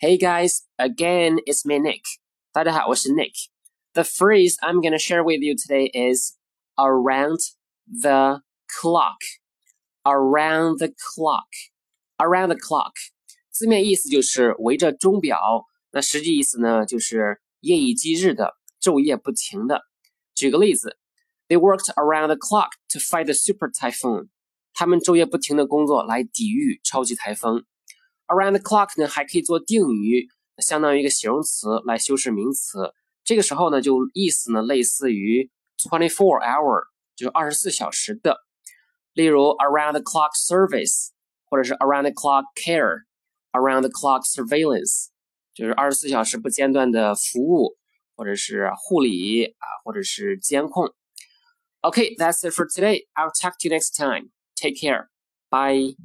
Hey guys, again, it's me, Nick. 大家好，我是 Nick. The phrase I'm going to share with you today is around the clock. Around the clock. Around the clock. 字面意思就是围着钟表，那实际意思呢，就是夜以继日的、昼夜不停的。举个例子，They worked around the clock to fight the super typhoon。他们昼夜不停的工作来抵御超级台风。 Around the clock 呢，还可以做定语，相当于一个形容词来修饰名词。这个时候呢，就意思呢类似于 twenty four hour，就是二十四小时的。例如 around the clock service，或者是 around the clock care，around the clock surveillance，就是二十四小时不间断的服务，或者是护理啊，或者是监控。Okay, that's it for today. I'll talk to you next time. Take care. Bye.